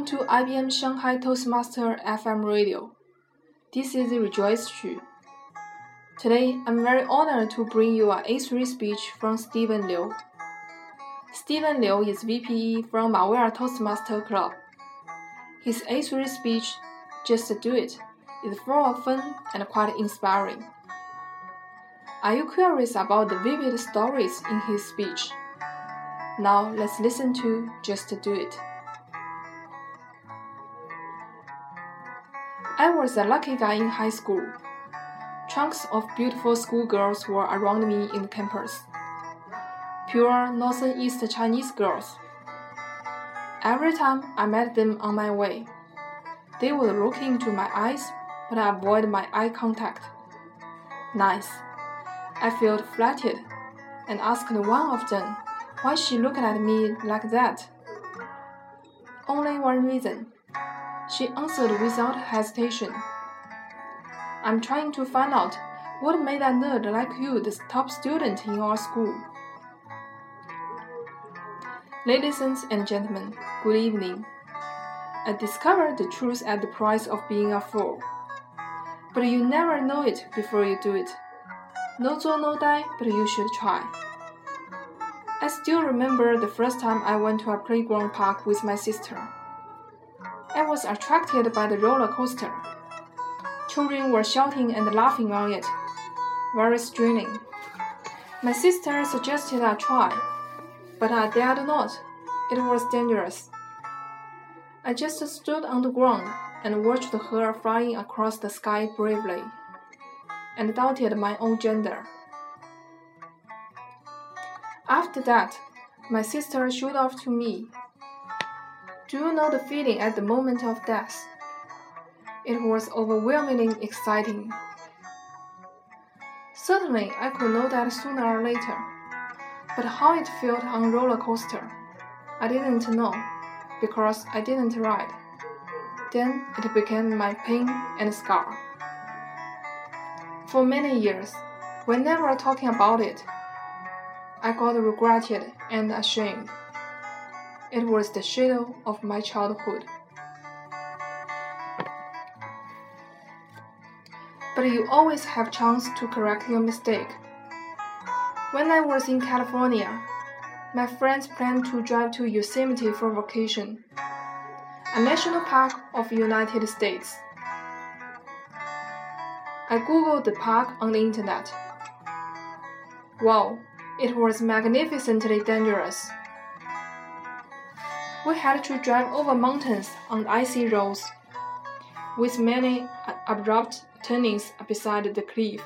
Welcome to IBM Shanghai Toastmaster FM radio. This is Rejoice Xu. Today, I'm very honored to bring you an A3 speech from Stephen Liu. Stephen Liu is VPE from Maware Toastmaster Club. His A3 speech, Just Do It, is full of fun and quite inspiring. Are you curious about the vivid stories in his speech? Now let's listen to Just Do It. I was a lucky guy in high school. Chunks of beautiful schoolgirls were around me in the campus. Pure northern east Chinese girls. Every time I met them on my way, they would look into my eyes but avoid my eye contact. Nice. I felt flattered and asked one of them why she looked at me like that. Only one reason she answered without hesitation. I'm trying to find out what made a nerd like you the top student in our school. Ladies and gentlemen, good evening. I discovered the truth at the price of being a fool. But you never know it before you do it. No zo no die, but you should try. I still remember the first time I went to a playground park with my sister. I was attracted by the roller coaster. Children were shouting and laughing on it. Very thrilling. My sister suggested I try, but I dared not. It was dangerous. I just stood on the ground and watched her flying across the sky bravely, and doubted my own gender. After that, my sister showed off to me do you know the feeling at the moment of death? It was overwhelmingly exciting. Certainly, I could know that sooner or later, but how it felt on roller coaster, I didn't know, because I didn't ride. Then it became my pain and scar. For many years, whenever talking about it, I got regretted and ashamed. It was the shadow of my childhood. But you always have a chance to correct your mistake. When I was in California, my friends planned to drive to Yosemite for vacation, a national park of the United States. I googled the park on the internet. Wow, it was magnificently dangerous we had to drive over mountains on icy roads, with many abrupt turnings beside the cliff.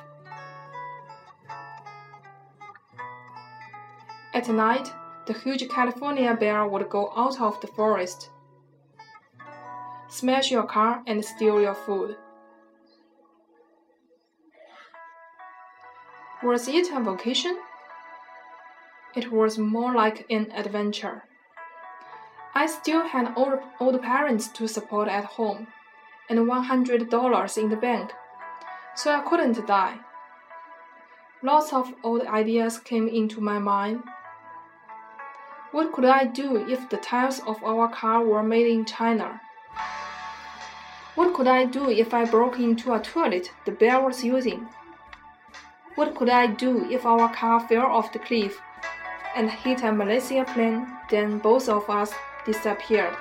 At night, the huge California bear would go out of the forest, smash your car, and steal your food. Was it a vacation? It was more like an adventure. I still had old, old parents to support at home and $100 in the bank, so I couldn't die. Lots of old ideas came into my mind. What could I do if the tires of our car were made in China? What could I do if I broke into a toilet the bear was using? What could I do if our car fell off the cliff and hit a Malaysia plane, then both of us disappeared.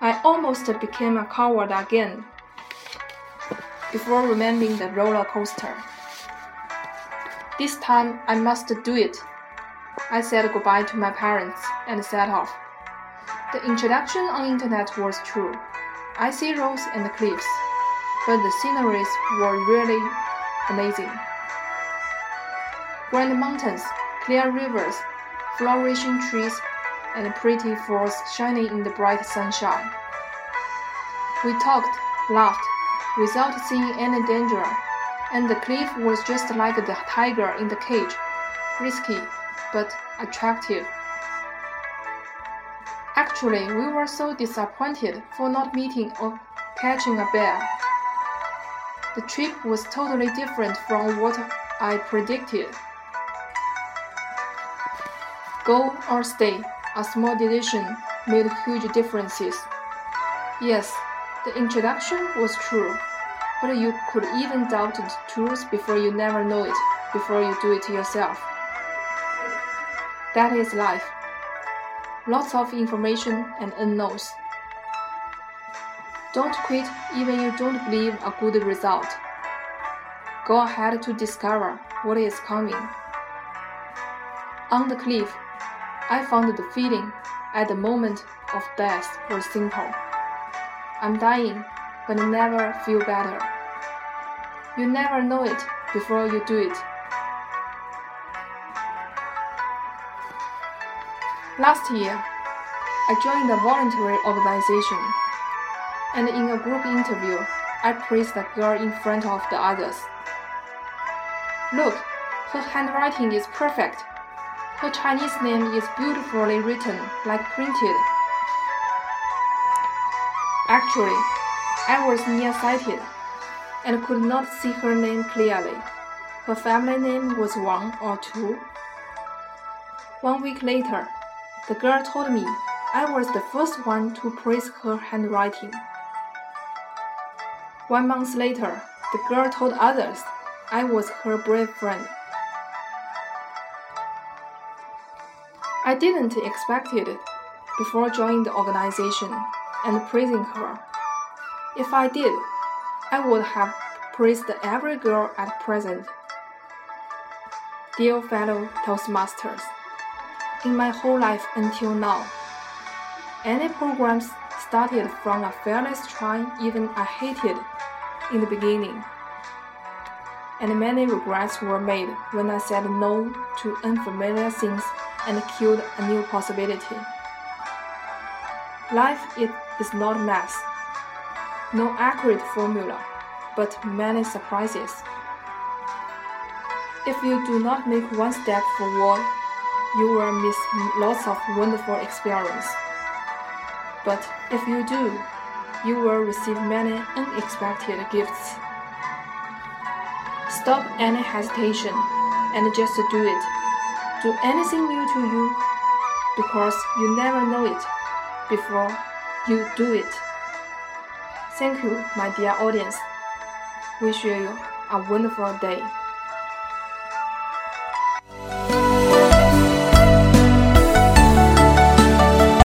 I almost became a coward again before remembering the roller coaster. This time I must do it. I said goodbye to my parents and set off. The introduction on internet was true. I see roads and cliffs, but the sceneries were really amazing. Grand mountains, clear rivers, flourishing trees, and pretty falls shining in the bright sunshine. We talked, laughed, without seeing any danger, and the cliff was just like the tiger in the cage, risky but attractive. Actually, we were so disappointed for not meeting or catching a bear. The trip was totally different from what I predicted. Go or stay a small decision made huge differences. Yes, the introduction was true, but you could even doubt the truth before you never know it, before you do it yourself. That is life. Lots of information and unknowns. Don't quit even you don't believe a good result. Go ahead to discover what is coming. On the cliff, I found the feeling at the moment of death was simple. I'm dying, but I never feel better. You never know it before you do it. Last year, I joined a voluntary organization, and in a group interview, I praised the girl in front of the others. Look, her handwriting is perfect. Her Chinese name is beautifully written, like printed. Actually, I was nearsighted and could not see her name clearly. Her family name was Wang or Tu. One week later, the girl told me I was the first one to praise her handwriting. One month later, the girl told others I was her brave friend. I didn't expect it before joining the organization and praising her. If I did, I would have praised every girl at present. Dear fellow Toastmasters, in my whole life until now, any programs started from a fearless try even I hated in the beginning and many regrets were made when I said no to unfamiliar things and killed a new possibility. Life is not math, no accurate formula, but many surprises. If you do not make one step forward, you will miss lots of wonderful experience. But if you do, you will receive many unexpected gifts. Stop any hesitation and just do it. Do anything new to you because you never know it before you do it. Thank you, my dear audience. Wish you a wonderful day.